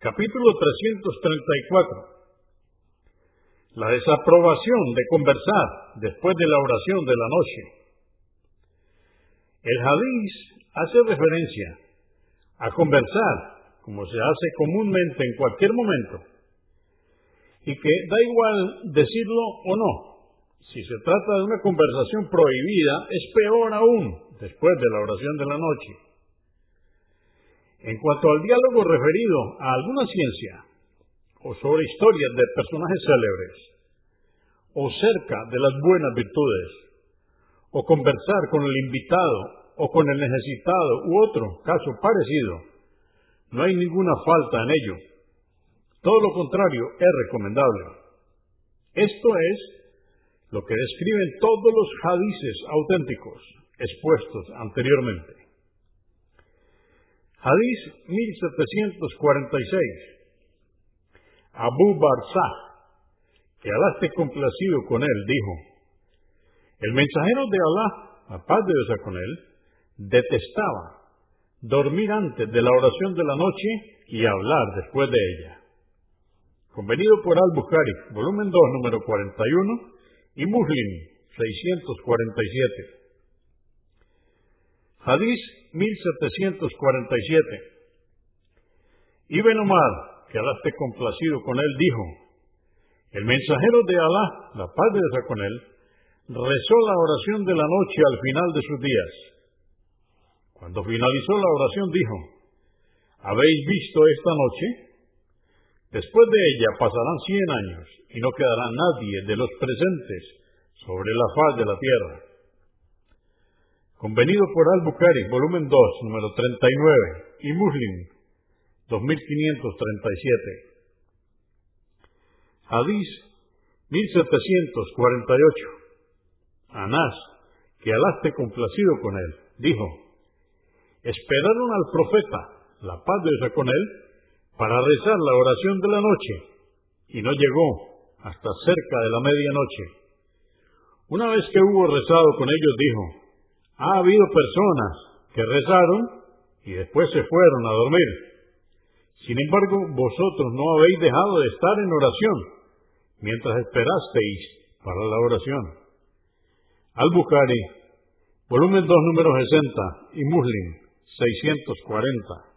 Capítulo 334. La desaprobación de conversar después de la oración de la noche. El hadiz hace referencia a conversar como se hace comúnmente en cualquier momento y que da igual decirlo o no. Si se trata de una conversación prohibida, es peor aún después de la oración de la noche. En cuanto al diálogo referido a alguna ciencia, o sobre historias de personajes célebres, o cerca de las buenas virtudes, o conversar con el invitado o con el necesitado u otro caso parecido, no hay ninguna falta en ello todo lo contrario es recomendable. Esto es lo que describen todos los hadices auténticos expuestos anteriormente. Hadís 1746. Abu Barzah, que Alá esté complacido con él, dijo, el mensajero de Alá, la paz de Dios con él, detestaba dormir antes de la oración de la noche y hablar después de ella. Convenido por Al-Bukhari, volumen 2, número 41, y Muslim, 647. Hadís 1747. Ibn Omar, que Alá complacido con él, dijo, el mensajero de Alá, la paz de Dios con él, rezó la oración de la noche al final de sus días. Cuando finalizó la oración dijo, ¿habéis visto esta noche? Después de ella pasarán cien años y no quedará nadie de los presentes sobre la faz de la tierra. Convenido por Al-Bukhari, volumen 2, número 39, y Muslim, 2537. Hadís 1748. Anás, que Alá complacido con él, dijo, esperaron al profeta, la paz de Dios con él, para rezar la oración de la noche y no llegó hasta cerca de la medianoche. Una vez que hubo rezado con ellos, dijo, ha habido personas que rezaron y después se fueron a dormir. Sin embargo, vosotros no habéis dejado de estar en oración mientras esperasteis para la oración. Al-Bukhari, volumen 2, número 60 y Muslim, 640.